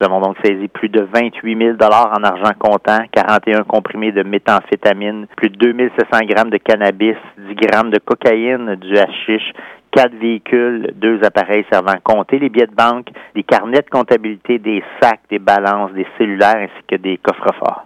Nous avons donc saisi plus de 28 000 en argent comptant, 41 comprimés de méthamphétamine, plus de 2700 grammes de cannabis, 10 grammes de cocaïne, du hashish, quatre véhicules, deux appareils servant à compter les billets de banque, des carnets de comptabilité, des sacs, des balances, des cellulaires ainsi que des coffres forts.